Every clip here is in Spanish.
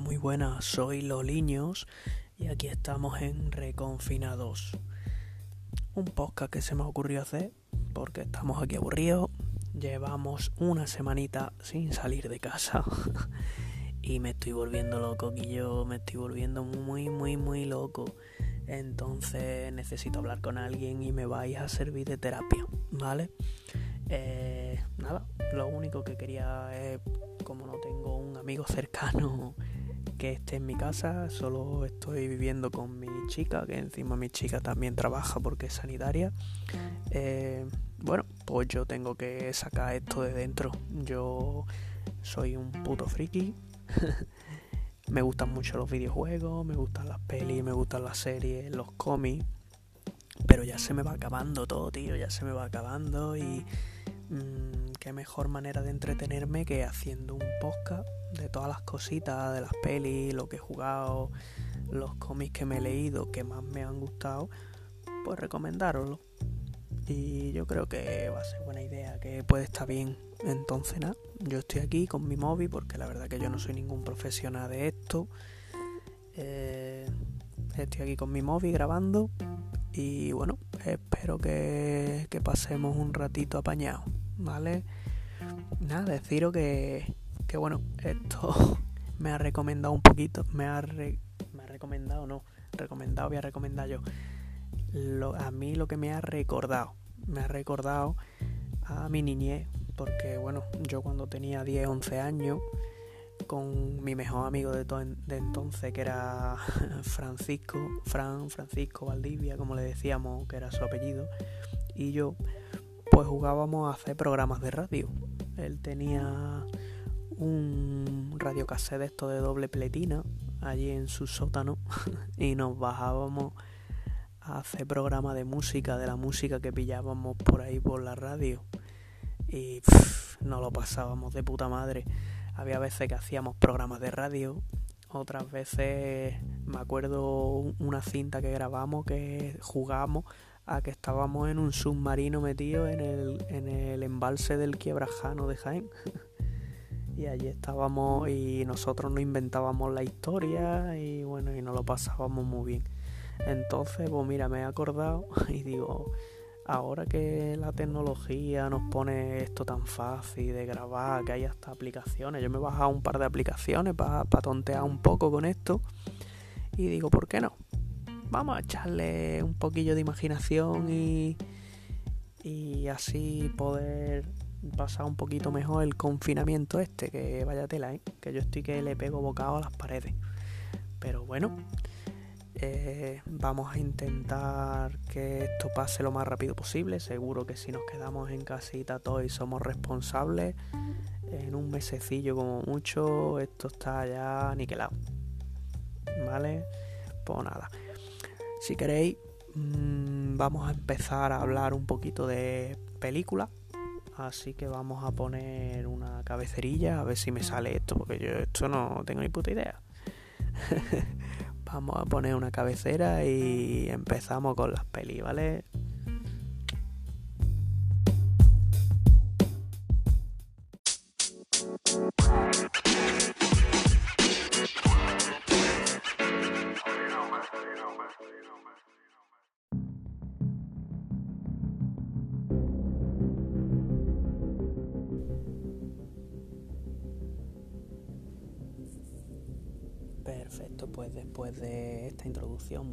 Muy buenas, soy Loliños y aquí estamos en Reconfinados. Un podcast que se me ocurrió hacer porque estamos aquí aburridos. Llevamos una semanita sin salir de casa y me estoy volviendo loco, y yo me estoy volviendo muy, muy, muy loco. Entonces necesito hablar con alguien y me vais a servir de terapia, ¿vale? Eh, nada, lo único que quería es, como no tengo un amigo cercano que esté en mi casa, solo estoy viviendo con mi chica, que encima mi chica también trabaja porque es sanitaria. Eh, bueno, pues yo tengo que sacar esto de dentro. Yo soy un puto friki. me gustan mucho los videojuegos, me gustan las pelis, me gustan las series, los cómics. Pero ya se me va acabando todo, tío, ya se me va acabando y mmm, qué mejor manera de entretenerme que haciendo un podcast de todas las cositas, de las pelis, lo que he jugado, los cómics que me he leído, que más me han gustado, pues recomendároslo. Y yo creo que va a ser buena idea, que puede estar bien. Entonces nada, yo estoy aquí con mi móvil porque la verdad que yo no soy ningún profesional de esto. Eh, estoy aquí con mi móvil grabando y bueno, espero que, pasemos un ratito apañado, ¿vale? Nada, deciros que, que bueno, esto me ha recomendado un poquito, me ha, me ha recomendado, no, recomendado, voy a recomendar yo. A mí lo que me ha recordado, me ha recordado a mi niñez, porque bueno, yo cuando tenía 10, 11 años, con mi mejor amigo de, entonces, que era Francisco, Fran, Francisco Valdivia, como le decíamos, que era su apellido, y yo, pues jugábamos a hacer programas de radio. Él tenía un radiocassette de esto de doble pletina allí en su sótano y nos bajábamos a hacer programas de música, de la música que pillábamos por ahí por la radio. Y pff, nos lo pasábamos de puta madre. Había veces que hacíamos programas de radio, otras veces me acuerdo una cinta que grabamos que jugábamos a que estábamos en un submarino metido en el, en el embalse del Quiebrajano de Jaén. y allí estábamos y nosotros nos inventábamos la historia y bueno, y nos lo pasábamos muy bien. Entonces, pues mira, me he acordado y digo, ahora que la tecnología nos pone esto tan fácil de grabar, que hay hasta aplicaciones, yo me he bajado un par de aplicaciones para pa tontear un poco con esto y digo, ¿por qué no? Vamos a echarle un poquillo de imaginación y, y así poder pasar un poquito mejor el confinamiento este, que vaya tela, ¿eh? que yo estoy que le pego bocado a las paredes. Pero bueno, eh, vamos a intentar que esto pase lo más rápido posible. Seguro que si nos quedamos en casita todos y somos responsables, en un mesecillo como mucho, esto está ya aniquilado. ¿Vale? Pues nada. Si queréis, mmm, vamos a empezar a hablar un poquito de películas Así que vamos a poner una cabezerilla a ver si me sale esto, porque yo esto no tengo ni puta idea. vamos a poner una cabecera y empezamos con las pelis, ¿vale?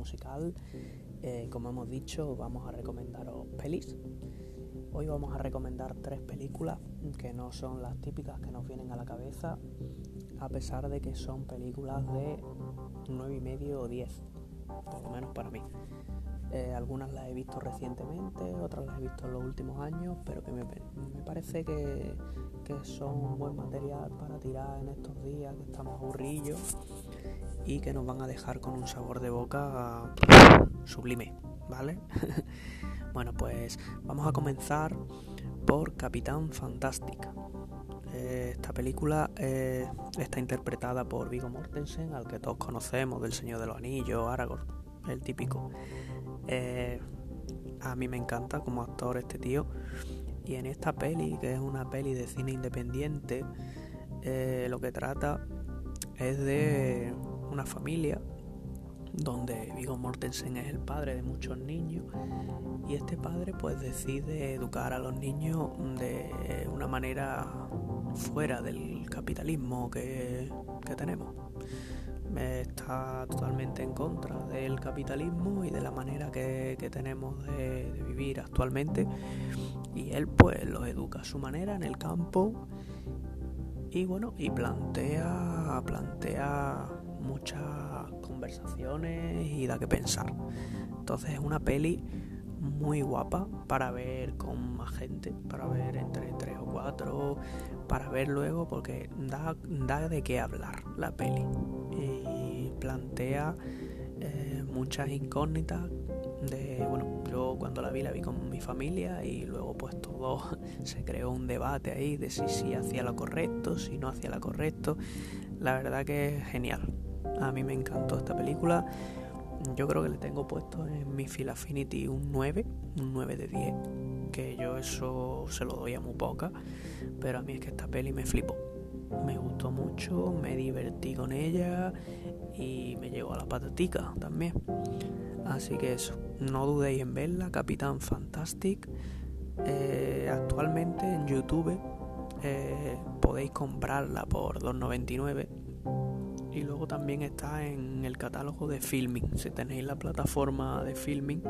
Musical, eh, como hemos dicho, vamos a recomendaros pelis. Hoy vamos a recomendar tres películas que no son las típicas que nos vienen a la cabeza, a pesar de que son películas de 9 y medio o 10, por lo menos para mí. Eh, algunas las he visto recientemente, otras las he visto en los últimos años, pero que me, me parece que, que, son buen material para tirar en estos días que estamos aburrillos y que nos van a dejar con un sabor de boca sublime, ¿vale? bueno, pues vamos a comenzar por Capitán Fantástica. Eh, esta película eh, está interpretada por Vigo Mortensen, al que todos conocemos, del Señor de los Anillos, Aragorn, el típico. Eh, a mí me encanta como actor este tío. Y en esta peli, que es una peli de cine independiente, lo que trata es de una familia donde Vigo Mortensen es el padre de muchos niños y este padre pues decide educar a los niños de una manera fuera del capitalismo que, tenemos. Está totalmente en contra del capitalismo y de la manera que, tenemos de, de, vivir actualmente y él pues los educa a su manera en el campo y bueno y plantea plantea muchas conversaciones y da que pensar. Entonces es una peli muy guapa para ver con más gente, para ver entre tres o cuatro, para ver luego porque da, da de qué hablar la peli. Y plantea eh, muchas incógnitas de bueno yo cuando la vi la vi con mi familia y luego pues todo se creó un debate ahí de si si hacía lo correcto si no hacía lo correcto. La verdad que es genial a mí me encantó esta película. Yo creo que le tengo puesto en mi Feel Affinity un 9, un 9 de 10. Que yo eso se lo doy a muy poca. Pero a mí es que esta peli me flipó. Me gustó mucho, me divertí con ella y me llegó a la patatica también. Así que eso, no dudéis en verla, Capitán Fantastic. Eh, actualmente en YouTube eh, podéis comprarla por 2.99 y luego también está en el catálogo de filming. Si tenéis la plataforma de filming,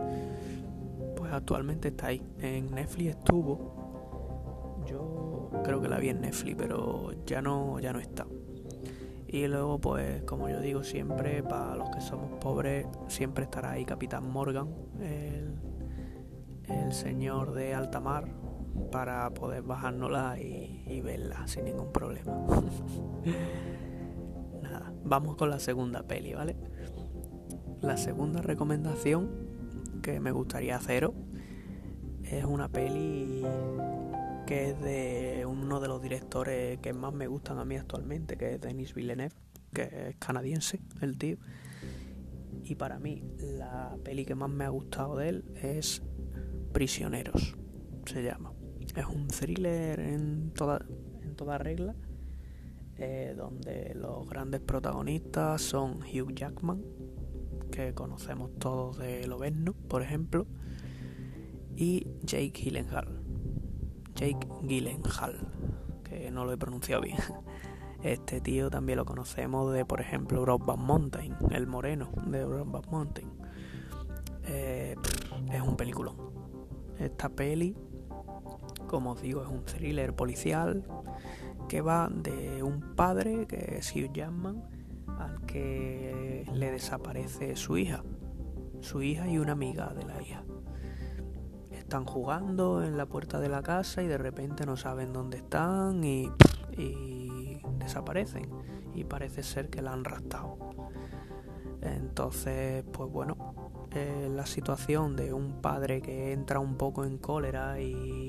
pues actualmente está ahí. En Netflix estuvo. Yo creo que la vi en Netflix, pero ya no, ya no está. Y luego, pues, como yo digo siempre, para los que somos pobres, siempre estará ahí Capitán Morgan, el, el señor de alta mar, para poder bajárnosla y verla sin ningún problema. vamos con la segunda peli, ¿vale? La segunda recomendación que me gustaría haceros es una peli que es de uno de los directores que más me gustan a mí actualmente, que es Denis Villeneuve, que es canadiense, el tío. Y para mí la peli que más me ha gustado de él es Prisioneros, se llama. Es un thriller en toda, en toda regla eh, donde los grandes protagonistas son Hugh Jackman, que conocemos todos de Loveno, por ejemplo, y Jake Gyllenhaal. Jake Gyllenhaal, que no lo he pronunciado bien. Este tío también lo conocemos de, por ejemplo, Brokeback Mountain, el moreno de Brokeback Mountain. Eh, es un peliculón. Esta peli, como os digo, es un thriller policial que va de un padre, que es Hugh Jackman, al que le desaparece su hija, su hija y una amiga de la hija. Están jugando en la puerta de la casa y de repente no saben dónde están y, desaparecen. Y parece ser que la han raptado. Entonces, pues bueno, la situación de un padre que entra un poco en cólera y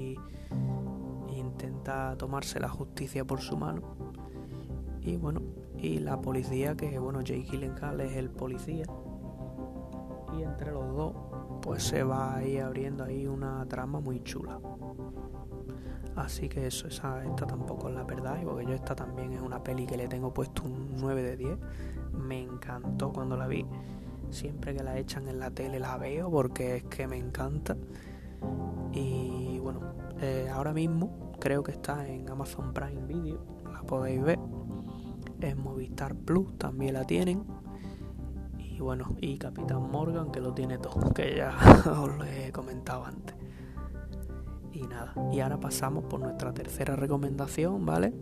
intenta tomarse la justicia por su mano. Y bueno, y la policía, que bueno, Jake Gyllenhaal es el policía. Y entre los dos, pues se va ahí abriendo ahí una trama muy chula. Así que eso, esa, esta tampoco es la verdad, porque yo esta también es una peli que le tengo puesto un 9 de 10. Me encantó cuando la vi. Siempre que la echan en la tele la veo porque es que me encanta. Y bueno, eh, ahora mismo creo que está en Amazon Prime Video, la podéis ver. En Movistar Plus también la tienen. Y bueno, y Capitán Morgan que lo tiene todo, que ya os lo he comentado antes. Y nada, y ahora pasamos por nuestra tercera recomendación, ¿vale?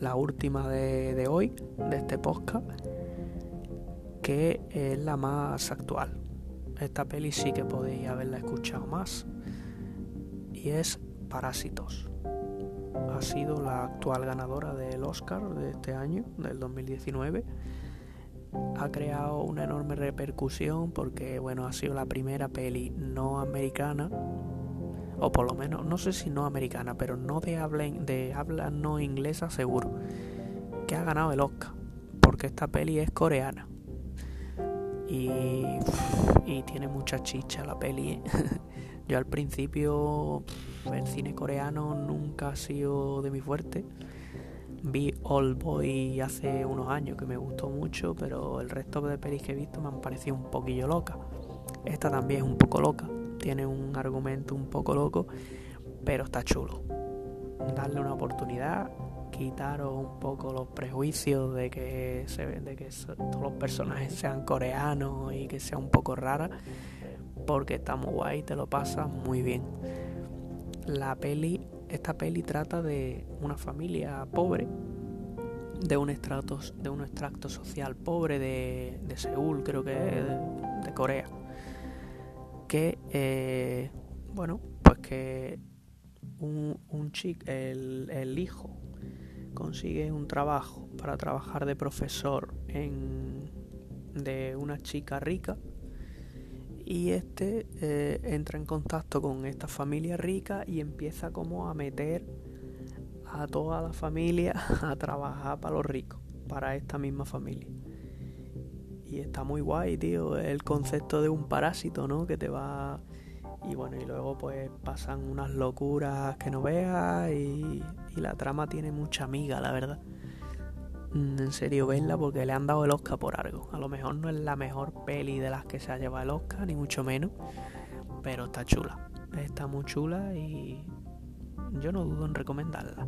La última de, de hoy, de este podcast, que es la más actual. Esta peli sí que podéis haberla escuchado más. Y es Parásitos ha sido la actual ganadora del Oscar de este año, del 2019. Ha creado una enorme repercusión porque, bueno, ha sido la primera peli no americana, o por lo menos, no sé si no americana, pero no de habla, no inglesa seguro, que ha ganado el Oscar, porque esta peli es coreana. Y, y tiene mucha chicha la peli. ¿eh? Yo al principio el cine coreano nunca ha sido de mi fuerte, Vi Old Boy hace unos años que me gustó mucho, pero el resto de pelis que he visto me han parecido un poquillo loca. Esta también es un poco loca, tiene un argumento un poco loco, pero está chulo. Darle una oportunidad, quitaros un poco los prejuicios de que, se, de que todos los personajes sean coreanos y que sea un poco rara, porque está muy guay, te lo pasas muy bien. La peli esta peli trata de una familia pobre, de un extracto, de un extracto social pobre de, de Seúl, creo que de, de Corea, que, eh, bueno, pues que un, un chico, el, el, hijo, consigue un trabajo para trabajar de profesor en, de una chica rica y este eh, entra en contacto con esta familia rica y empieza como a meter a toda la familia a trabajar para los ricos, para esta misma familia. Y está muy guay, tío, el concepto de un parásito, ¿no? Que te va... Y bueno, y luego pues pasan unas locuras que no veas y, y la trama tiene mucha amiga, la verdad. Mm, en serio verla porque le han dado el Oscar por algo. A lo mejor no es la mejor peli de las que se ha llevado el Oscar, ni mucho menos, pero está chula. Está muy chula y yo no dudo en recomendarla.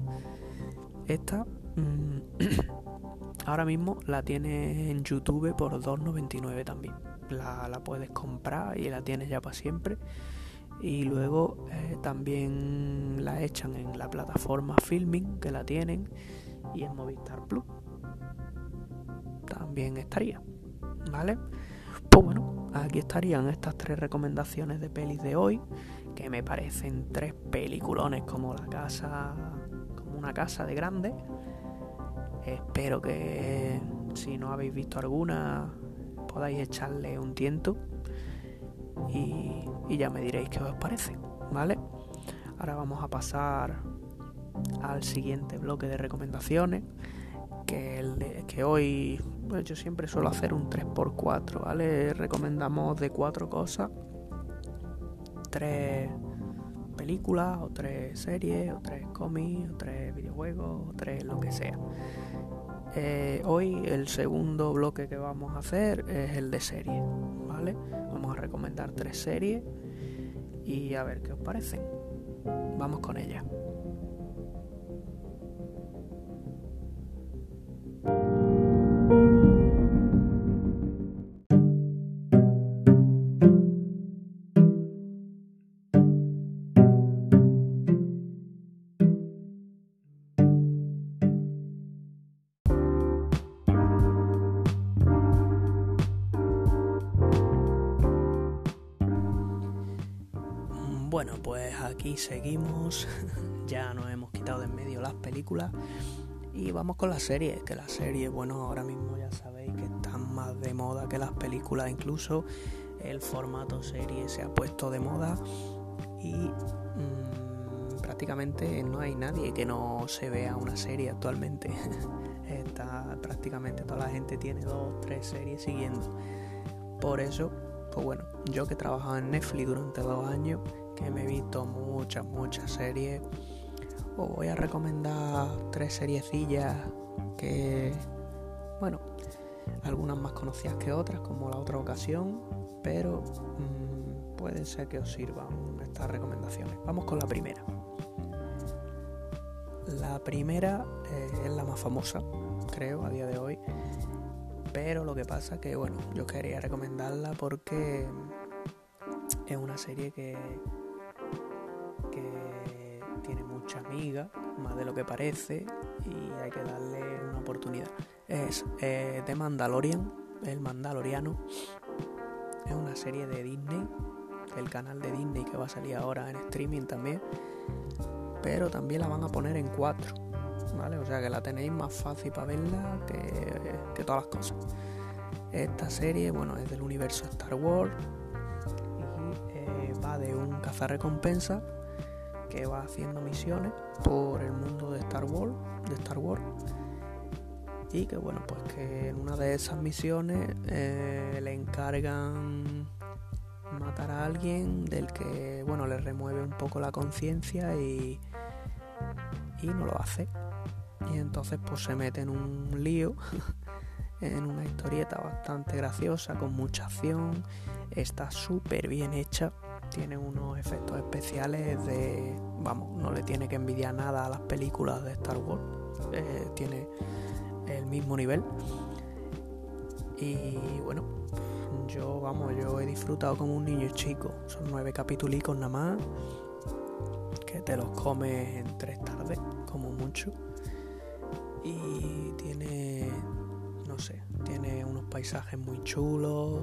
Esta mmm, ahora mismo la tienes en YouTube por 2.99 también. La, la, puedes comprar y la tienes ya para siempre. Y luego eh, también la echan en la plataforma Filming, que la tienen, y en Movistar Plus también estaría. ¿Vale? Pues bueno, aquí estarían estas tres recomendaciones de pelis de hoy, que me parecen tres peliculones como la casa, como una casa de grande. Espero que si no habéis visto alguna podáis echarle un tiento y, y ya me diréis qué os parece, ¿vale? Ahora vamos a pasar al siguiente bloque de recomendaciones que, el de, que hoy yo siempre suelo hacer un 3x4, ¿vale? Recomendamos de cuatro cosas, tres películas, o tres series, o tres cómics, o tres videojuegos, o tres lo que sea. Eh, hoy el segundo bloque que vamos a hacer es el de series, ¿vale? Vamos a recomendar tres series y a ver qué os parecen. Vamos con ellas. Seguimos, ya nos hemos quitado de en medio las películas y vamos con las series, que las series, bueno, ahora mismo ya sabéis que están más de moda que las películas, incluso el formato serie se ha puesto de moda y mmm, prácticamente no hay nadie que no se vea una serie actualmente. Está, prácticamente toda la gente tiene dos, tres series siguiendo. Por eso, pues bueno, yo que he trabajado en Netflix durante dos años, me he visto muchas, muchas series. Os voy a recomendar tres seriecillas que, bueno, algunas más conocidas que otras, como la otra ocasión, pero mmm, puede ser que os sirvan estas recomendaciones. Vamos con la primera. La primera eh, es la más famosa, creo, a día de hoy. Pero lo que pasa que, bueno, yo quería recomendarla porque es una serie que amiga, más de lo que parece, y hay que darle una oportunidad. Es eh, The Mandalorian, el Mandaloriano. Es una serie de Disney, el canal de Disney que va a salir ahora en streaming también. Pero también la van a poner en 4, ¿vale? O sea que la tenéis más fácil para verla que, que todas las cosas. Esta serie, bueno, es del universo Star Wars y eh, va de un cazarrecompensa que va haciendo misiones por el mundo de Star Wars, de Star Wars. Y que bueno, pues que en una de esas misiones eh, le encargan matar a alguien del que, bueno, le remueve un poco la conciencia y, y no lo hace. y entonces pues se mete en un lío, en una historieta bastante graciosa, con mucha acción, está súper bien hecha, tiene unos efectos especiales de, vamos, no le tiene que envidiar nada a las películas de Star Wars, eh, tiene el mismo nivel. Y bueno, yo, vamos, yo he disfrutado como un niño chico. Son nueve capítulos nada más. Que te los comes en tres tardes, como mucho. Y tiene, no sé, tiene unos paisajes muy chulos.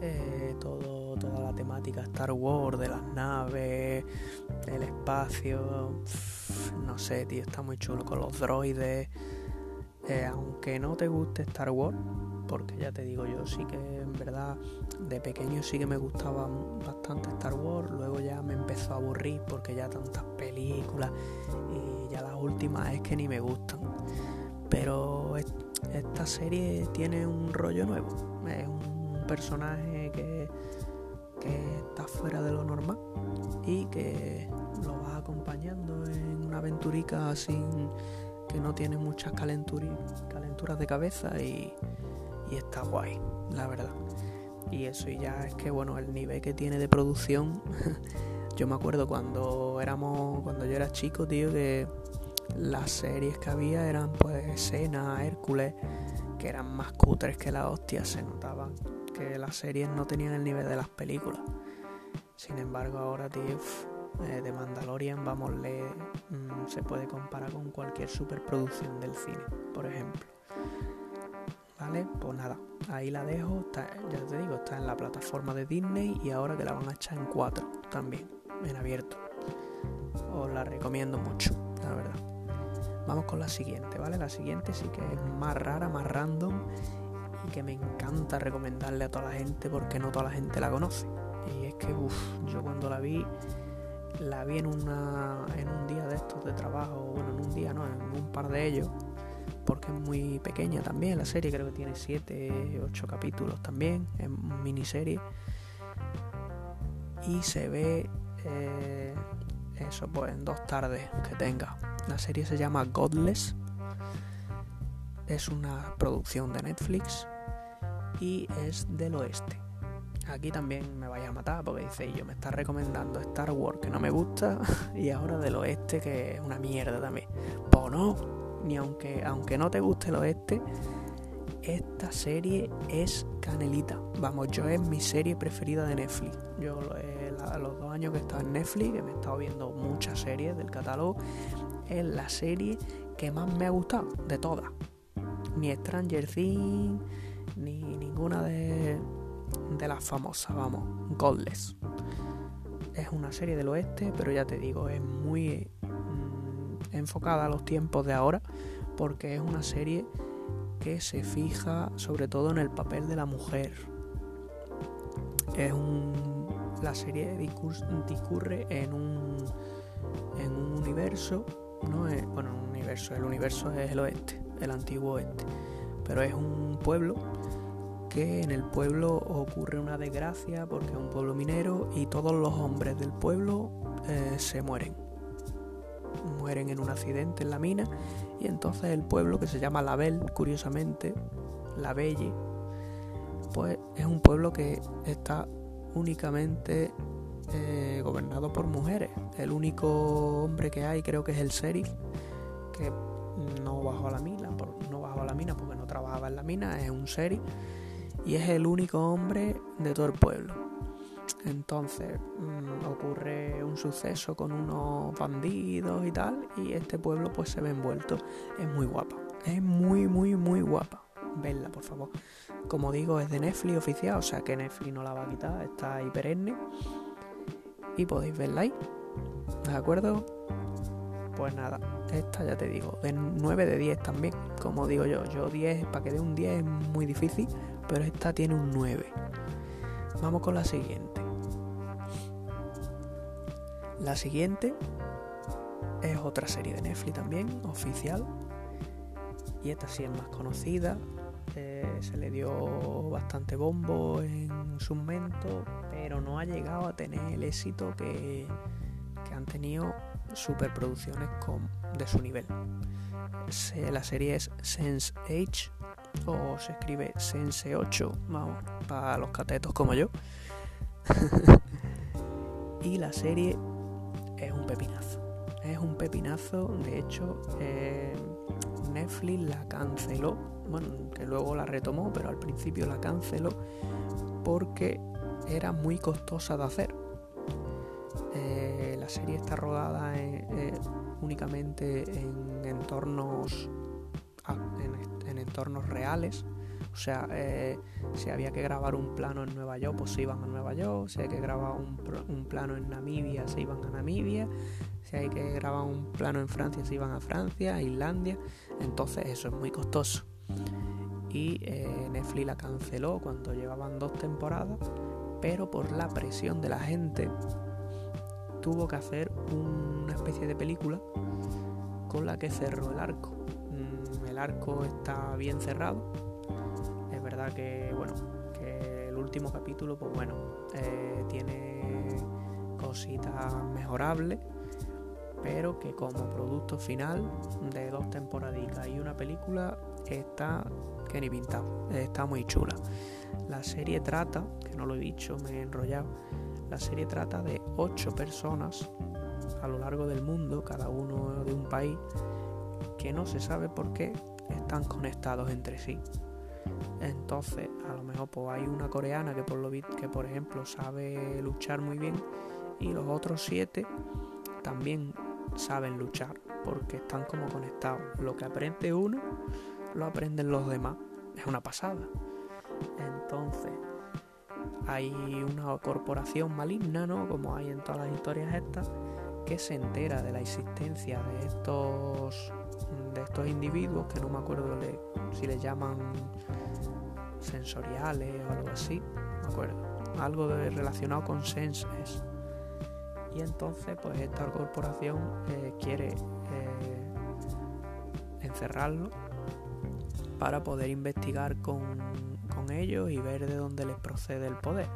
Eh, todo, toda la temática Star Wars, de las naves, el espacio. No sé, tío, está muy chulo con los droides. Eh, aunque no te guste Star Wars, porque ya te digo yo, sí que en verdad de pequeño sí que me gustaba bastante Star Wars, luego ya me empezó a aburrir porque ya tantas películas y ya las últimas es que ni me gustan. Pero esta serie tiene un rollo nuevo, es un personaje que, que está fuera de lo normal y que lo va acompañando en una aventurica sin que no tiene muchas calenturas de cabeza y y está guay, la verdad. Y eso, y ya es que bueno, el nivel que tiene de producción, yo me acuerdo cuando éramos, cuando yo era chico, tío, que las series que había eran pues Sena, Hércules, que eran más cutres que la hostia, se notaban las series no tenían el nivel de las películas. Sin embargo, ahora, eh, de Mandalorian, vamos, le, mm, se puede comparar con cualquier superproducción del cine, por ejemplo. ¿Vale? Pues nada, ahí la dejo, ya te digo, está en la plataforma de Disney y ahora que la van a echar en 4 también, en abierto. Os la recomiendo mucho, la verdad. Vamos con la siguiente, ¿vale? La siguiente sí que es más rara, más random y que me encanta recomendarle a toda la gente porque no toda la gente la conoce. Y es que, uff, yo cuando la vi, la vi en, una, en un día de estos de trabajo, bueno, en un día no, en un par de ellos porque es muy pequeña también la serie, creo que tiene 7, 8 capítulos también, es miniserie. Y se ve eh, eso pues en dos tardes que tenga. La serie se llama Godless, es una producción de Netflix y es del oeste. Aquí también me vaya a matar porque dice, yo me está recomendando Star Wars que no me gusta y ahora del oeste que es una mierda también. Pues no, ni aunque, aunque no te guste el oeste, esta serie es canelita. Vamos, yo es mi serie preferida de Netflix. Yo eh, los dos años que he estado en Netflix, que me he estado viendo muchas series del catálogo, es la serie que más me ha gustado de todas. Ni Stranger Things, ni ninguna de, de las famosas, vamos, Godless. Es una serie del oeste, pero ya te digo, es muy enfocada a los tiempos de ahora porque es una serie que se fija sobre todo en el papel de la mujer. Es un, la serie discurre en un, en un universo, no es, bueno, un universo, el universo es el oeste, el antiguo oeste, pero es un pueblo que en el pueblo ocurre una desgracia porque es un pueblo minero y todos los hombres del pueblo eh, se mueren mueren en un accidente en la mina y entonces el pueblo que se llama Label, curiosamente, La Belle, pues es un pueblo que está únicamente eh, gobernado por mujeres. El único hombre que hay creo que es el sheriff, que no bajó a la mina, mina porque no trabajaba en la mina, es un sheriff y es el único hombre de todo el pueblo. Entonces mm, ocurre un suceso con unos bandidos y tal, y este pueblo pues se ve envuelto. Es muy guapa, es muy, muy, muy guapa. Vedla, por favor. Como digo, es de Netflix oficial, o sea que Netflix no la va a quitar, está ahí perenne. Y podéis verla ahí. ¿De acuerdo? Pues nada, esta ya te digo, de 9 de 10 también. Como digo yo, yo 10, para que dé un 10 es muy difícil, pero esta tiene un 9. Vamos con la siguiente. La siguiente es otra serie de Netflix también, oficial. Y esta sí es más conocida. Eh, se le dio bastante bombo en su momento, pero no ha llegado a tener el éxito que, que han tenido superproducciones con, de su nivel. la serie es Sense 8 o se escribe Sense 8, vamos, para los catetos como yo. y la serie es un pepinazo. Es un pepinazo, de hecho, eh, Netflix la canceló, bueno, que luego la retomó, pero al principio la canceló porque era muy costosa de hacer. Eh, la serie está rodada eh, únicamente en entornos ah, en, entornos reales. O sea, eh, si había que grabar un plano en Nueva York, pues se iban a Nueva York. Si hay que grabar un, un plano en Namibia, se iban a Namibia. Si hay que grabar un plano en Francia, se iban a Francia, a Islandia. Entonces eso es muy costoso. Y Netflix la canceló cuando llevaban dos temporadas pero por la presión de la gente tuvo que hacer una especie de película con la que cerró el arco. Mm, el arco está bien cerrado. Es verdad que, bueno, que el último capítulo, pues bueno, eh, tiene cositas mejorables, pero que como producto final de dos temporaditas y una película está que ni pintado, está muy chula. La serie trata, que no lo he dicho, me he enrollado, la serie trata de ocho personas a lo largo del mundo, cada uno de un país, que no se sabe por qué están conectados entre sí. Entonces, a lo mejor pues, hay una coreana que por lo que por ejemplo sabe luchar muy bien y los otros siete también saben luchar porque están como conectados. Lo que aprende uno lo aprenden los demás. Es una pasada. Entonces, hay una corporación maligna, ¿no? Como hay en todas las historias estas, que se entera de la existencia de estos de estos individuos que no me acuerdo si les llaman sensoriales o algo así, me acuerdo, algo relacionado con senses. Y entonces, pues esta corporación eh, quiere eh, encerrarlo para poder investigar con, ellos y ver de dónde les procede el poder.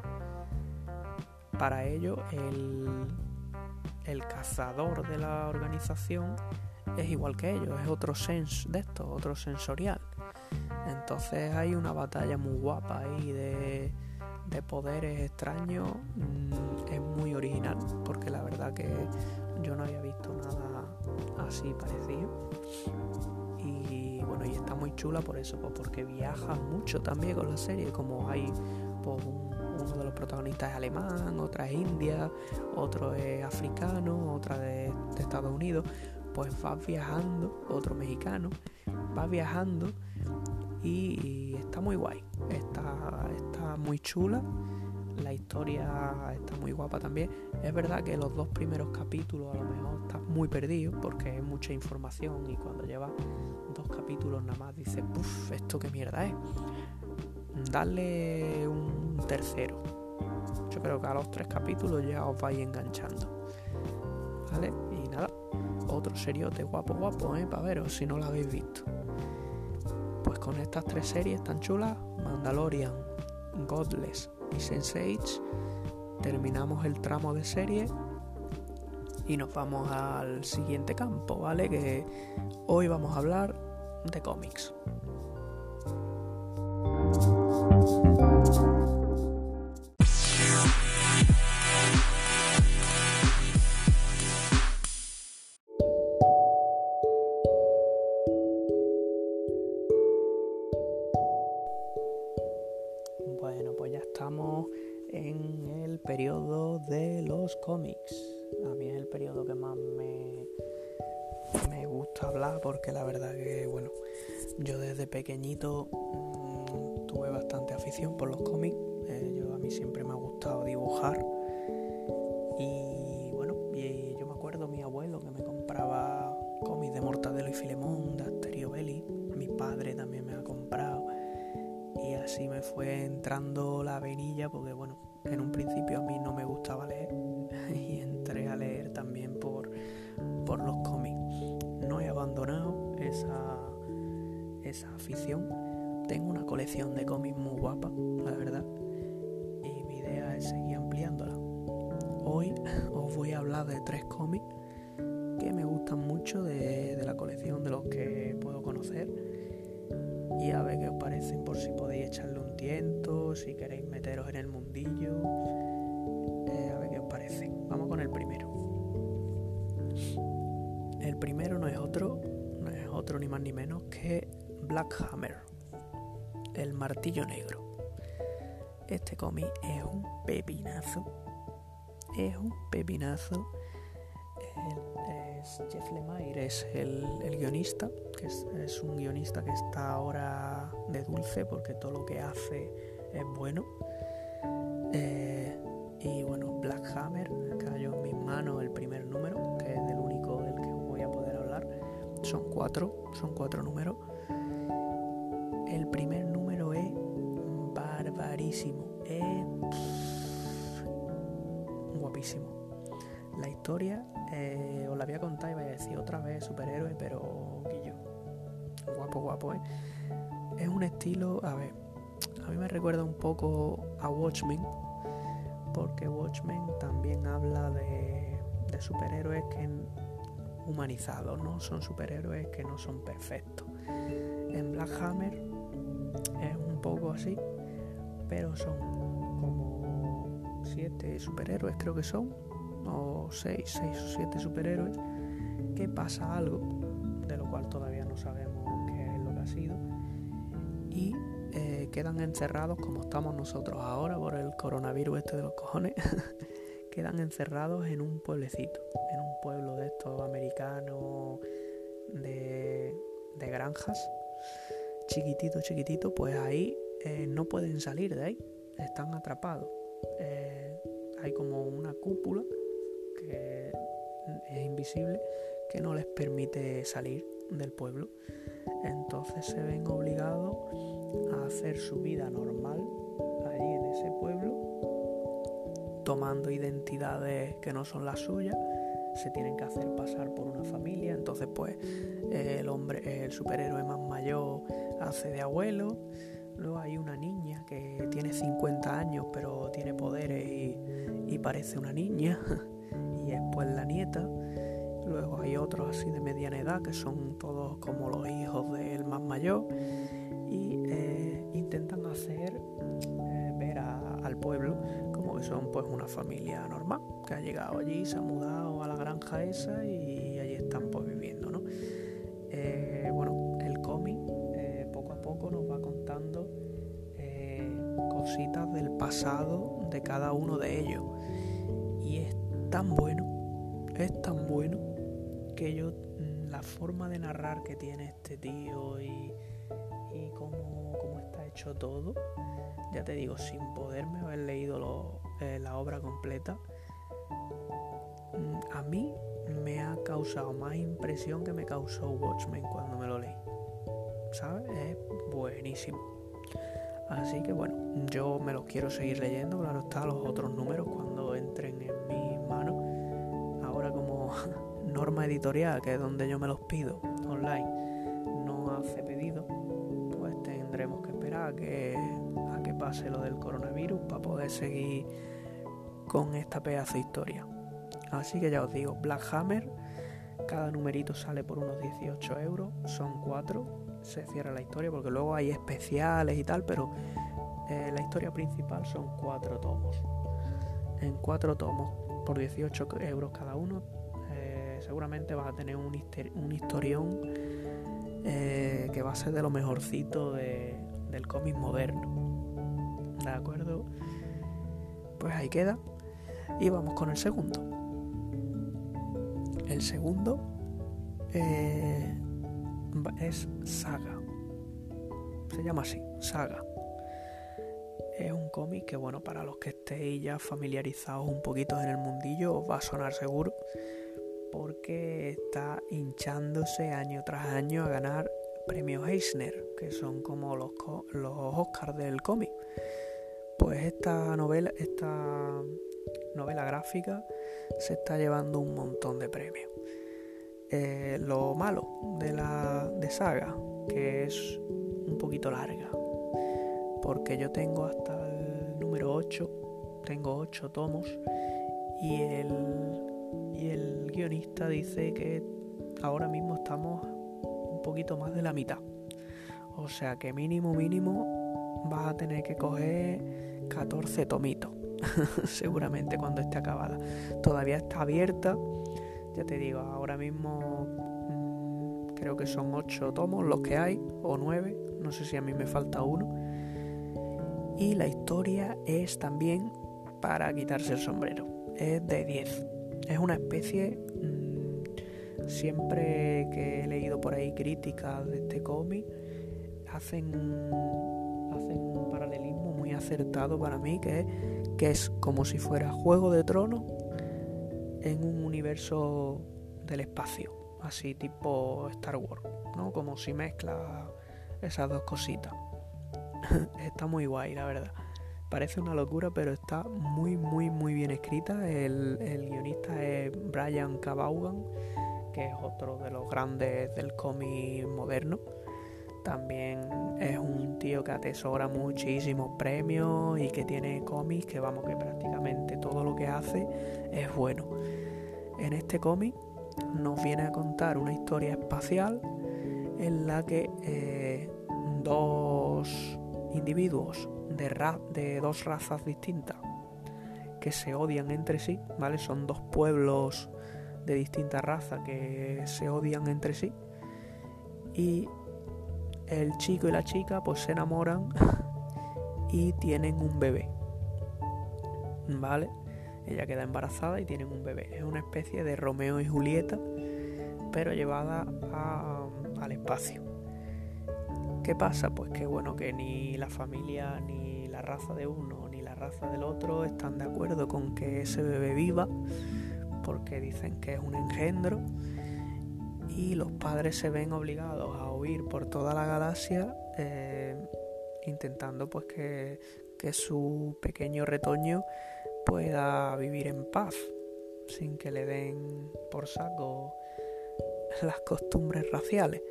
Para ello, el, el cazador de la organización es igual que ellos, es otro sens de esto, otro sensorial. Entonces hay una batalla muy guapa ahí de, de poderes extraños, mm, es muy original, porque la verdad que yo no había visto nada así parecido y está muy chula por eso, pues porque viaja mucho también con la serie, como hay pues, uno de los protagonistas es alemán, otra es india, otro es africano, otra de, Estados Unidos, pues vas viajando, otro mexicano, vas viajando y, está muy guay, está, está muy chula la historia está muy guapa también. Es verdad que los dos primeros capítulos a lo mejor estás muy perdido porque es mucha información y cuando llevas dos capítulos nada más dices, puff, esto qué mierda es. Darle un tercero. Yo creo que a los tres capítulos ya os vais enganchando. ¿Vale? Y nada, otro seriote guapo, guapo, ¿eh? Para veros si no lo habéis visto. Pues con estas tres series tan chulas, Mandalorian, Godless y Sense8 terminamos el tramo de serie y nos vamos al siguiente campo, ¿vale? Que hoy vamos a hablar de cómics. Este cómic es un pepinazo. Es un pepinazo. Jeff Lemire es el, guionista, que es, un guionista que está ahora de dulce porque todo lo que hace es bueno. Eh, y bueno, Black Hammer cayó en mis manos el primer número, que es el único del que voy a poder hablar. Son cuatro, son cuatro números. El primer barbarísimo, es guapísimo. La historia eh, os la voy a contar y voy a decir otra vez superhéroe, pero guillo. Guapo, guapo, ¿eh? Es un estilo, a ver, a mí me recuerda un poco a Watchmen, porque Watchmen también habla de, de superhéroes que humanizados, ¿no? Son superhéroes que no son perfectos. En Black Hammer es un poco así, pero son como siete superhéroes, creo que son, o seis, seis o siete superhéroes, que pasa algo, de lo cual todavía no sabemos qué es lo que ha sido, y eh, quedan encerrados como estamos nosotros ahora por el coronavirus este de los cojones, quedan encerrados en un pueblecito, en un pueblo de estos americanos de, de granjas, chiquitito, chiquitito, pues ahí eh, no pueden salir de ahí, están atrapados. Eh, hay como una cúpula que es invisible que no les permite salir del pueblo. Entonces se ven obligados a hacer su vida normal allí en ese pueblo, tomando identidades que no son las suyas. Se tienen que hacer pasar por una familia, entonces pues el hombre, el superhéroe más mayor hace de abuelo, Luego hay una niña que tiene 50 años pero tiene poderes y, parece una niña y es pues la nieta. Luego hay otros así de mediana edad que son todos como los hijos del más mayor y eh, intentan hacer eh, ver al pueblo como que son pues una familia normal que ha llegado allí, se ha mudado a la granja esa y tan bueno, es tan bueno que yo mm, la forma de narrar que tiene este tío y, y cómo, está hecho todo, ya te digo, sin poderme haber leído eh, la obra completa, mm, a mí me ha causado más impresión que me causó Watchmen cuando me lo leí. ¿Sabes? Es buenísimo. Así que bueno, yo me los quiero seguir leyendo, claro está, los otros números cuando norma editorial, que es donde yo me los pido online, no hace pedido, pues tendremos que esperar a que, a que pase lo del coronavirus para poder seguir con esta pedazo de historia. Así que ya os digo, Black Hammer, cada numerito sale por unos 18 euros, son cuatro, se cierra la historia porque luego hay especiales y tal, pero eh, la historia principal son cuatro tomos. En cuatro tomos, por 18 euros cada uno, seguramente vas a tener un, historión eh, que va a ser de lo mejorcito del cómic moderno. ¿De acuerdo? Pues ahí queda. Y vamos con el segundo. El segundo es Saga. Se llama así, Saga. Es un cómic que, bueno, para los que estéis ya familiarizados un poquito en el mundillo, os va a sonar seguro, porque está hinchándose año tras año a ganar premios Eisner, que son como los, los Oscars del cómic. Pues esta novela, esta novela gráfica se está llevando un montón de premios. Eh, lo malo de la de saga, que es un poquito larga, porque yo tengo hasta el número 8, tengo 8 tomos y el, y el guionista dice que ahora mismo estamos un poquito más de la mitad. O sea que mínimo, mínimo vas a tener que coger 14 tomitos, seguramente cuando esté acabada. Todavía está abierta, ya te digo, ahora mismo mm, creo que son 8 tomos los que hay, o 9, no sé si a mí me falta uno. Y la historia es también para quitarse el sombrero, es de 10. Es una especie Siempre que he leído por ahí críticas de este cómic, hacen, hacen un paralelismo muy acertado para mí, que que es como si fuera Juego de Tronos en un universo del espacio, así tipo Star Wars, ¿no? Como si mezcla esas dos cositas. está muy guay, la verdad. Parece una locura, pero está muy, muy, muy bien escrita. El, el guionista es Brian Cabaugan que es otro de los grandes del cómic moderno. También es un tío que atesora muchísimos premios y que tiene cómics que vamos que prácticamente todo lo que hace es bueno. En este cómic nos viene a contar una historia espacial en la que eh, dos individuos de, de dos razas distintas que se odian entre sí, ¿vale? Son dos pueblos de distintas razas que se odian entre sí. Y el chico y la chica pues se enamoran y tienen un bebé. ¿Vale? Ella queda embarazada y tienen un bebé. Es una especie de Romeo y Julieta, pero llevada al espacio. ¿Qué pasa? Pues que bueno, que ni la familia, ni la raza de uno, ni la raza del otro están de acuerdo con que ese bebé viva porque dicen que es un engendro y los padres se ven obligados a huir por toda la galaxia eh, intentando pues que, que su pequeño retoño pueda vivir en paz sin que le den por saco las costumbres raciales.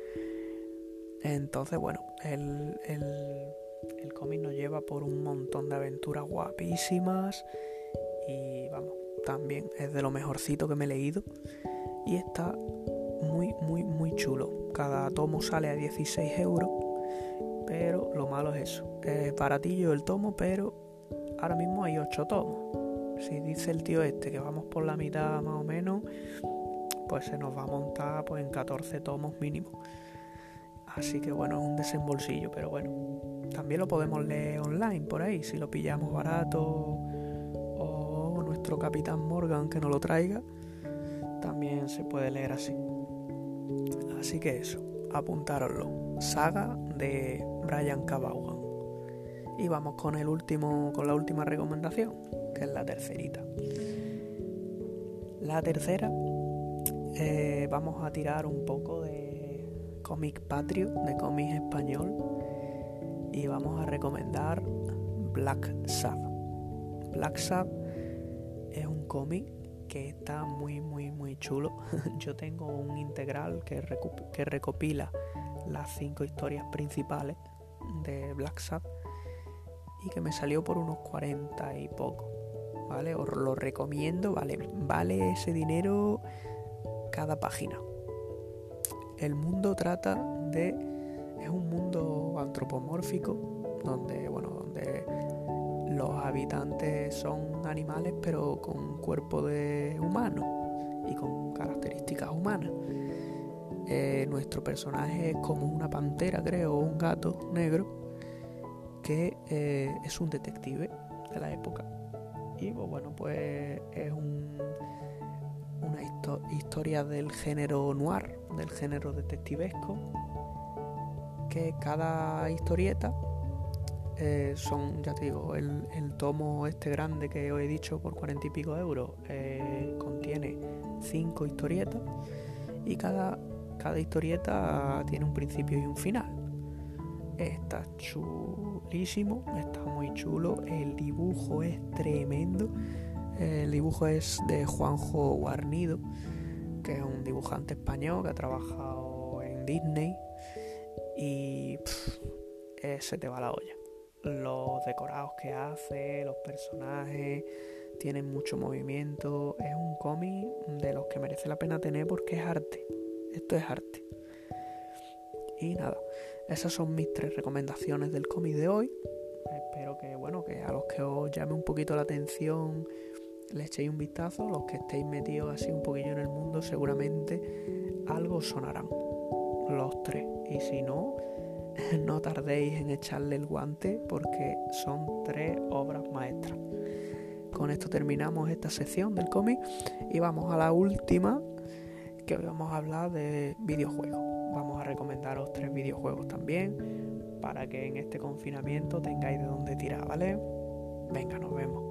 Entonces, bueno, el, el, el cómic nos lleva por un montón de aventuras guapísimas y vamos, también es de lo mejorcito que me he leído y está muy, muy, muy chulo. Cada tomo sale a 16 euros, pero lo malo es eso. Es baratillo el tomo, pero ahora mismo hay 8 tomos. Si dice el tío este que vamos por la mitad más o menos, pues se nos va a montar pues, en 14 tomos mínimo. Así que bueno, es un desembolsillo, pero bueno, también lo podemos leer online por ahí, si lo pillamos barato nuestro capitán Morgan que nos lo traiga, también se puede leer así. Así que eso, apuntároslo. Saga de Brian Cabaugan. Y vamos con el último, con la última recomendación, que es la tercerita. La tercera, eh, vamos a tirar un poco de cómic patrio, de cómic español, y vamos a recomendar Black Sabbath. Black Sabbath es un cómic que está muy, muy, muy chulo. Yo tengo un integral que, que recopila las cinco historias principales de Black Sabbath y que me salió por unos 40 y poco. ¿Vale? Os lo recomiendo, vale, vale ese dinero cada página. El mundo trata de. es un mundo antropomórfico donde, bueno, donde los habitantes son animales pero con cuerpo de humano y con características humanas. Eh, nuestro personaje es como una pantera, creo, o un gato negro, que eh, es un detective de la época. Y pues, bueno, pues es un, una historia del género noir, del género detectivesco, que cada historieta eh, son, ya te digo, el, tomo este grande que os he dicho por cuarenta y pico euros eh, contiene cinco historietas y cada, cada historieta tiene un principio y un final. Está chulísimo, está muy chulo, el dibujo es tremendo. El dibujo es de Juanjo Guarnido, que es un dibujante español que ha trabajado en Disney y eh, se te va la olla los decorados que hace, los personajes, tienen mucho movimiento. Es un cómic de los que merece la pena tener porque es arte. Esto es arte. Y nada, esas son mis tres recomendaciones del cómic de hoy. Espero que, bueno, que a los que os llame un poquito la atención le echéis un vistazo. Los que estéis metidos así un poquillo en el mundo, seguramente algo sonarán. Los tres. Y si no, no tardéis en echarle el guante porque son tres obras maestras. Con esto terminamos esta sección del cómic y vamos a la última que hoy vamos a hablar de videojuegos. Vamos a recomendaros tres videojuegos también para que en este confinamiento tengáis de dónde tirar, ¿vale? Venga, nos vemos.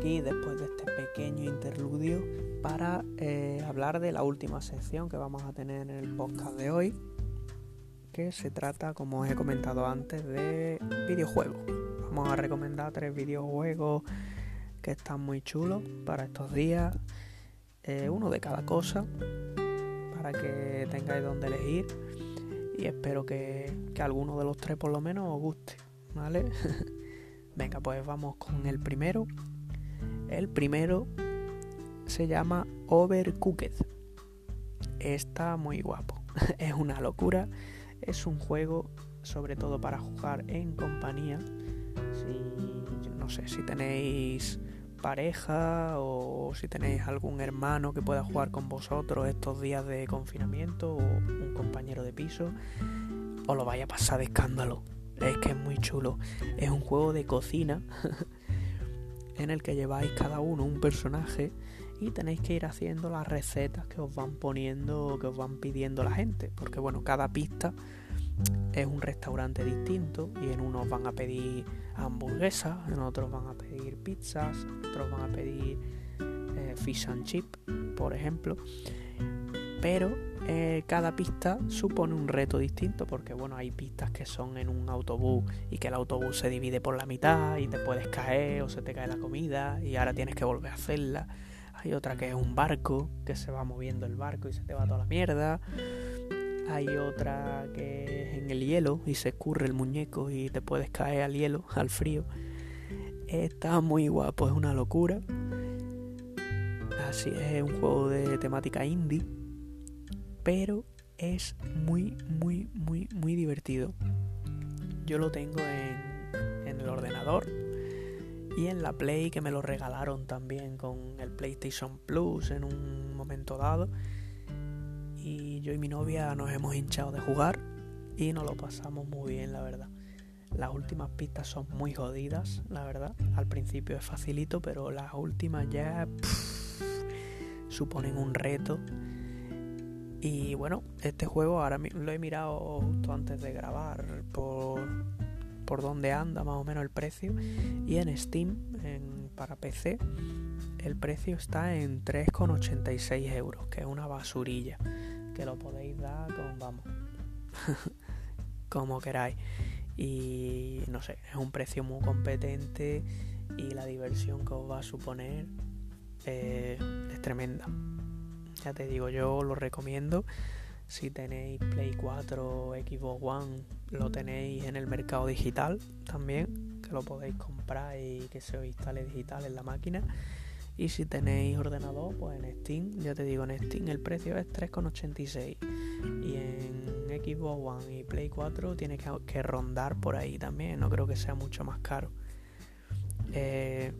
Después de este pequeño interludio para eh, hablar de la última sección que vamos a tener en el podcast de hoy, que se trata, como os he comentado antes, de videojuegos. Vamos a recomendar tres videojuegos que están muy chulos para estos días, eh, uno de cada cosa, para que tengáis donde elegir y espero que, que alguno de los tres por lo menos os guste, ¿vale? Venga, pues vamos con el primero. El primero se llama Overcooked. Está muy guapo. es una locura. Es un juego sobre todo para jugar en compañía. Si no sé, si tenéis pareja o si tenéis algún hermano que pueda jugar con vosotros estos días de confinamiento o un compañero de piso, os lo vaya a pasar de escándalo es que es muy chulo. Es un juego de cocina en el que lleváis cada uno un personaje y tenéis que ir haciendo las recetas que os van poniendo, que os van pidiendo la gente. Porque bueno, cada pista es un restaurante distinto y en unos van a pedir hamburguesas, en otros van a pedir pizzas, en otros van a pedir eh, fish and chip, por ejemplo. Pero eh, cada pista supone un reto distinto porque bueno hay pistas que son en un autobús y que el autobús se divide por la mitad y te puedes caer o se te cae la comida y ahora tienes que volver a hacerla. Hay otra que es un barco que se va moviendo el barco y se te va toda la mierda. Hay otra que es en el hielo y se escurre el muñeco y te puedes caer al hielo al frío. Está muy guapo es una locura. Así es un juego de temática indie pero es muy, muy, muy, muy divertido. Yo lo tengo en, en el ordenador y en la Play que me lo regalaron también con el PlayStation Plus en un momento dado. Y yo y mi novia nos hemos hinchado de jugar y nos lo pasamos muy bien, la verdad. Las últimas pistas son muy jodidas, la verdad. Al principio es facilito, pero las últimas ya suponen un reto y bueno, este juego ahora lo he mirado justo antes de grabar por, por dónde anda más o menos el precio. Y en Steam, para PC, el precio está en 3,86 euros, que es una basurilla. Que lo podéis dar con, vamos, como queráis. Y no sé, es un precio muy competente y la diversión que os va a suponer eh, es tremenda. Ya te digo, yo lo recomiendo. Si tenéis Play 4 o Xbox One, lo tenéis en el mercado digital también, que lo podéis comprar y que se os instale digital en la máquina. Y si tenéis ordenador, pues en Steam, ya te digo, en Steam el precio es 3,86. Y en Xbox One y Play 4 tiene que, rondar por ahí también, no creo que sea mucho más caro. Eh,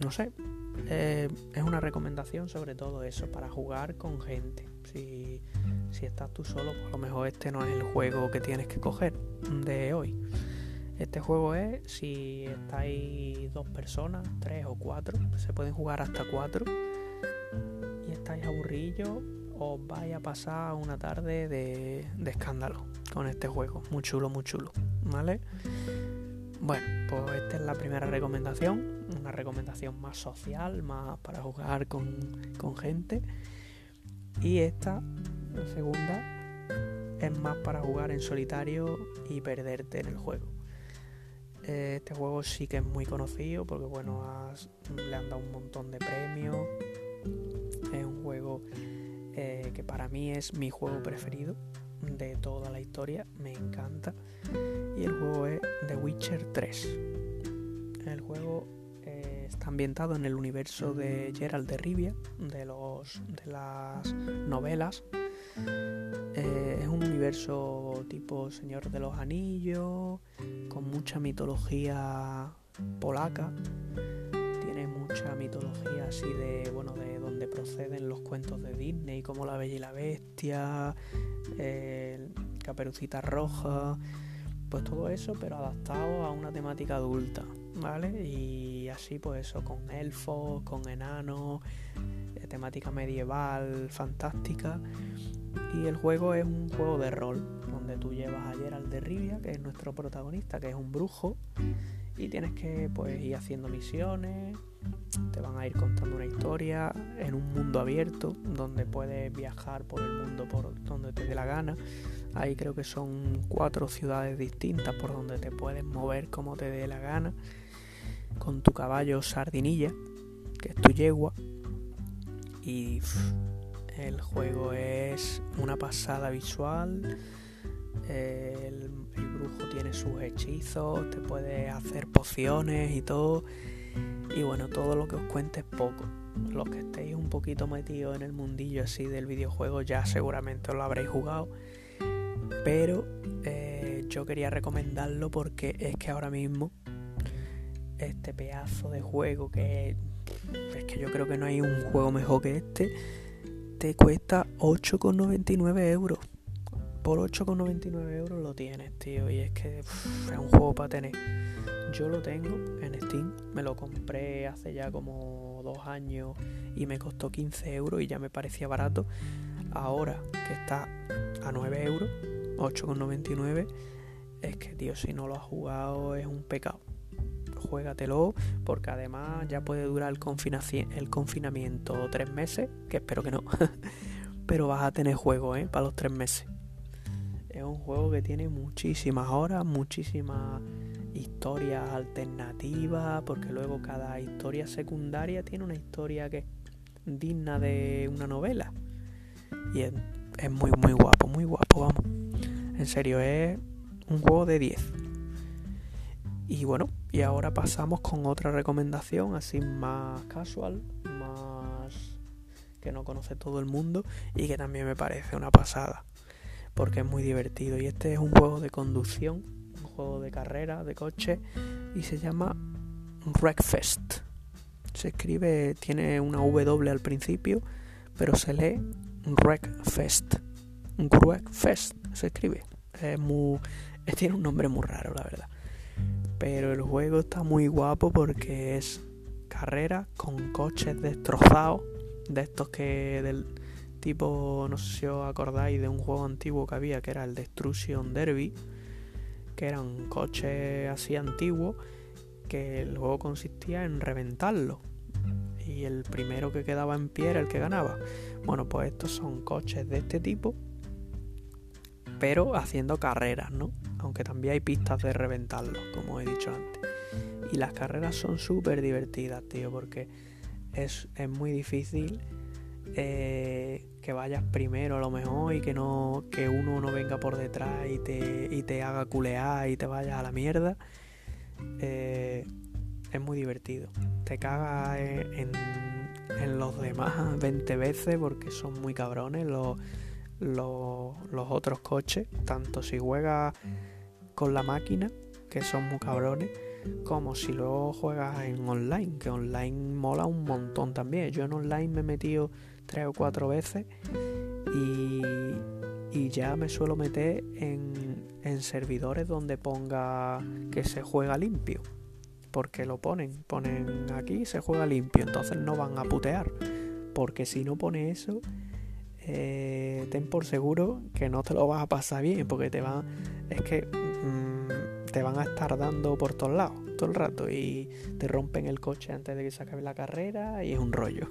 no sé, eh, es una recomendación sobre todo eso, para jugar con gente. Si, si estás tú solo, pues a lo mejor este no es el juego que tienes que coger de hoy. Este juego es si estáis dos personas, tres o cuatro, se pueden jugar hasta cuatro y estáis aburridos, os vais a pasar una tarde de, de escándalo con este juego. Muy chulo, muy chulo, ¿vale? Bueno, pues esta es la primera recomendación, una recomendación más social, más para jugar con, gente. Y esta, la segunda, es más para jugar en solitario y perderte en el juego. Este juego sí que es muy conocido porque bueno, le han dado un montón de premios. Es un juego eh, que para mí es mi juego preferido de toda la historia, me encanta. Y el juego es The Witcher 3. El juego eh, está ambientado en el universo de Gerald de Rivia, de, los, de las novelas. Eh, es un universo tipo Señor de los Anillos, con mucha mitología polaca. Mucha mitología así de, bueno, de donde proceden los cuentos de Disney, como La Bella y la Bestia, Caperucita Roja, pues todo eso, pero adaptado a una temática adulta, ¿vale? Y así, pues eso, con elfos, con enanos, eh, temática medieval, fantástica. Y el juego es un juego de rol, donde tú llevas a Gerald de Rivia, que es nuestro protagonista, que es un brujo, y tienes que pues ir haciendo misiones, te van a ir contando una historia en un mundo abierto donde puedes viajar por el mundo por donde te dé la gana. Ahí creo que son cuatro ciudades distintas por donde te puedes mover como te dé la gana con tu caballo sardinilla, que es tu yegua. Y el juego es una pasada visual. El, el brujo tiene sus hechizos, te puede hacer pociones y todo. Y bueno, todo lo que os cuente es poco. Los que estéis un poquito metidos en el mundillo así del videojuego ya seguramente os lo habréis jugado. Pero eh, yo quería recomendarlo porque es que ahora mismo este pedazo de juego que es que yo creo que no hay un juego mejor que este te cuesta 8,99 euros por 8,99 euros lo tienes tío y es que es un juego para tener yo lo tengo en Steam, me lo compré hace ya como dos años y me costó 15 euros y ya me parecía barato. Ahora que está a 9 euros, 8,99, es que tío, si no lo has jugado es un pecado. Juégatelo porque además ya puede durar el, el confinamiento tres meses, que espero que no, pero vas a tener juego ¿eh? para los tres meses. Es un juego que tiene muchísimas horas, muchísimas historias alternativas, porque luego cada historia secundaria tiene una historia que es digna de una novela. Y es, muy, muy guapo, muy guapo, vamos. En serio, es un juego de 10. Y bueno, y ahora pasamos con otra recomendación, así más casual, más que no conoce todo el mundo y que también me parece una pasada, porque es muy divertido. Y este es un juego de conducción juego de carrera, de coche, y se llama Wreckfest. Se escribe, tiene una W al principio, pero se lee Wreckfest. Wreckfest se escribe. Es muy, tiene un nombre muy raro, la verdad. Pero el juego está muy guapo porque es carrera con coches destrozados, de estos que del tipo, no sé si os acordáis de un juego antiguo que había que era el Destruction Derby que eran coches así antiguos, que el juego consistía en reventarlo. Y el primero que quedaba en pie era el que ganaba. Bueno, pues estos son coches de este tipo, pero haciendo carreras, ¿no? Aunque también hay pistas de reventarlo, como he dicho antes. Y las carreras son súper divertidas, tío, porque es, es muy difícil eh, que vayas primero a lo mejor y que no que uno no venga por detrás y te, y te haga culear y te vayas a la mierda eh, es muy divertido. Te cagas en, en, los demás 20 veces porque son muy cabrones los, los, los otros coches tanto si juegas con la máquina que son muy cabrones como si luego juegas en online que online mola un montón también. Yo en online me he metido tres o cuatro veces y, ya me suelo meter en, en servidores donde ponga que se juega limpio porque lo ponen, ponen aquí se juega limpio, entonces no van a putear, porque si no pone eso, eh, ten por seguro que no te lo vas a pasar bien, porque te van, es que te van a estar dando por todos lados todo el rato y te rompen el coche antes de que se acabe la carrera y es un rollo.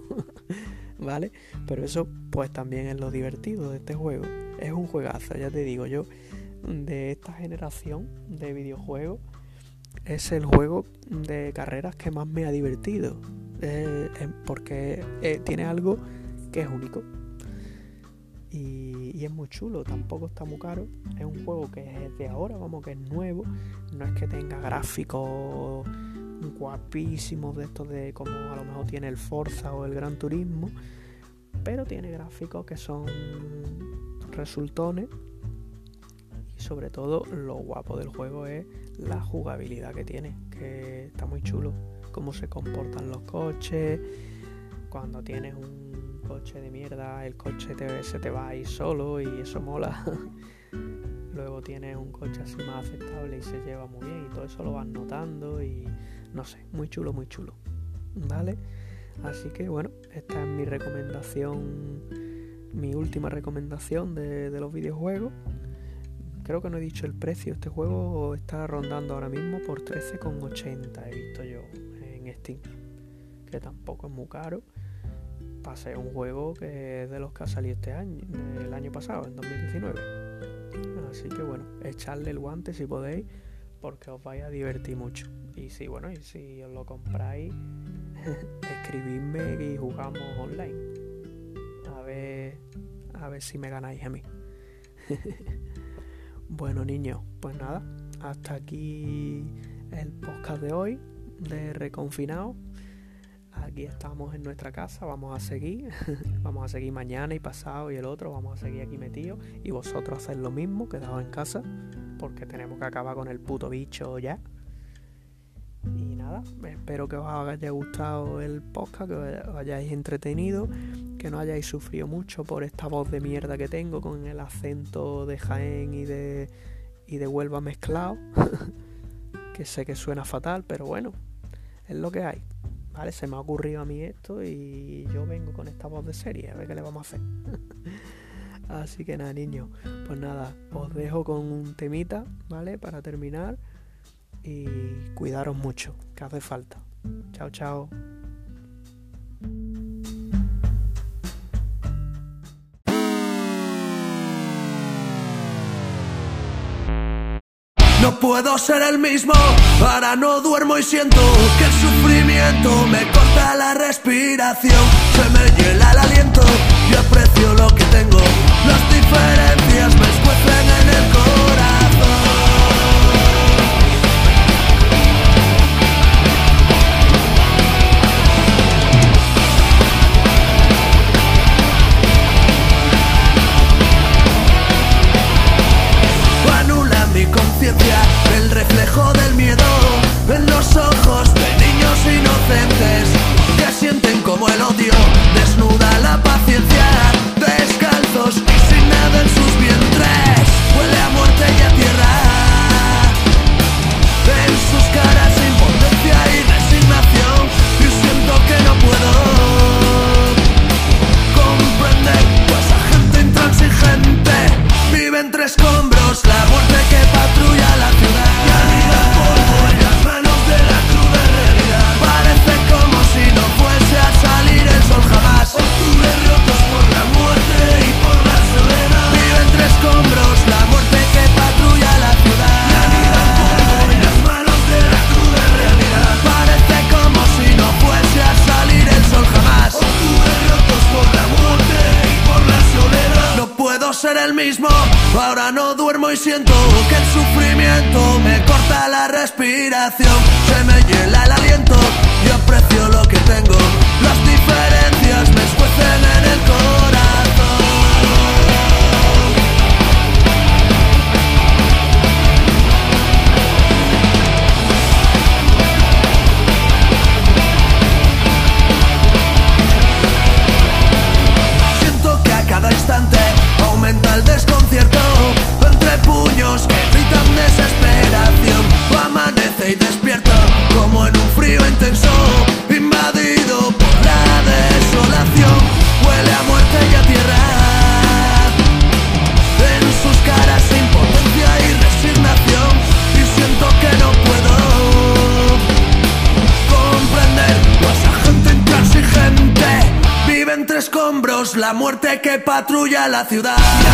¿vale? Pero eso pues también es lo divertido de este juego. Es un juegazo, ya te digo yo, de esta generación de videojuegos es el juego de carreras que más me ha divertido. Eh, porque eh, tiene algo que es único. Y, es muy chulo, tampoco está muy caro. Es un juego que es de ahora, vamos, que es nuevo. No es que tenga gráficos guapísimos de estos de como a lo mejor tiene el Forza o el Gran Turismo. Pero tiene gráficos que son resultones. Y sobre todo lo guapo del juego es la jugabilidad que tiene, que está muy chulo. Cómo se comportan los coches. Cuando tienes un coche de mierda, el coche te, se te va ahí solo y eso mola. Luego tienes un coche así más aceptable y se lleva muy bien y todo eso lo vas notando y no sé, muy chulo, muy chulo. ¿Vale? Así que bueno, esta es mi recomendación, mi última recomendación de, de los videojuegos. Creo que no he dicho el precio, este juego está rondando ahora mismo por 13,80 he visto yo en Steam, que tampoco es muy caro pase un juego que es de los que ha salido este año, el año pasado, en 2019. Así que bueno, echarle el guante si podéis, porque os vais a divertir mucho. Y si bueno, y si os lo compráis, escribidme y jugamos online. A ver, a ver si me ganáis a mí. bueno niños, pues nada, hasta aquí el podcast de hoy de Reconfinado aquí estamos en nuestra casa, vamos a seguir, vamos a seguir mañana y pasado y el otro, vamos a seguir aquí metidos y vosotros hacéis lo mismo, quedaos en casa, porque tenemos que acabar con el puto bicho ya. Y nada, espero que os haya gustado el podcast, que os hayáis entretenido, que no hayáis sufrido mucho por esta voz de mierda que tengo con el acento de Jaén y de, y de Huelva mezclado, que sé que suena fatal, pero bueno, es lo que hay. ¿Vale? Se me ha ocurrido a mí esto y yo vengo con esta voz de serie, a ver qué le vamos a hacer. Así que nada, niños, pues nada, os dejo con un temita, ¿vale? Para terminar y cuidaros mucho, que hace falta. Chao, chao. Puedo ser el mismo, ahora no duermo y siento que el sufrimiento me corta la respiración, se me hiela el aliento y aprecio lo que tengo, que patrulla la ciudad.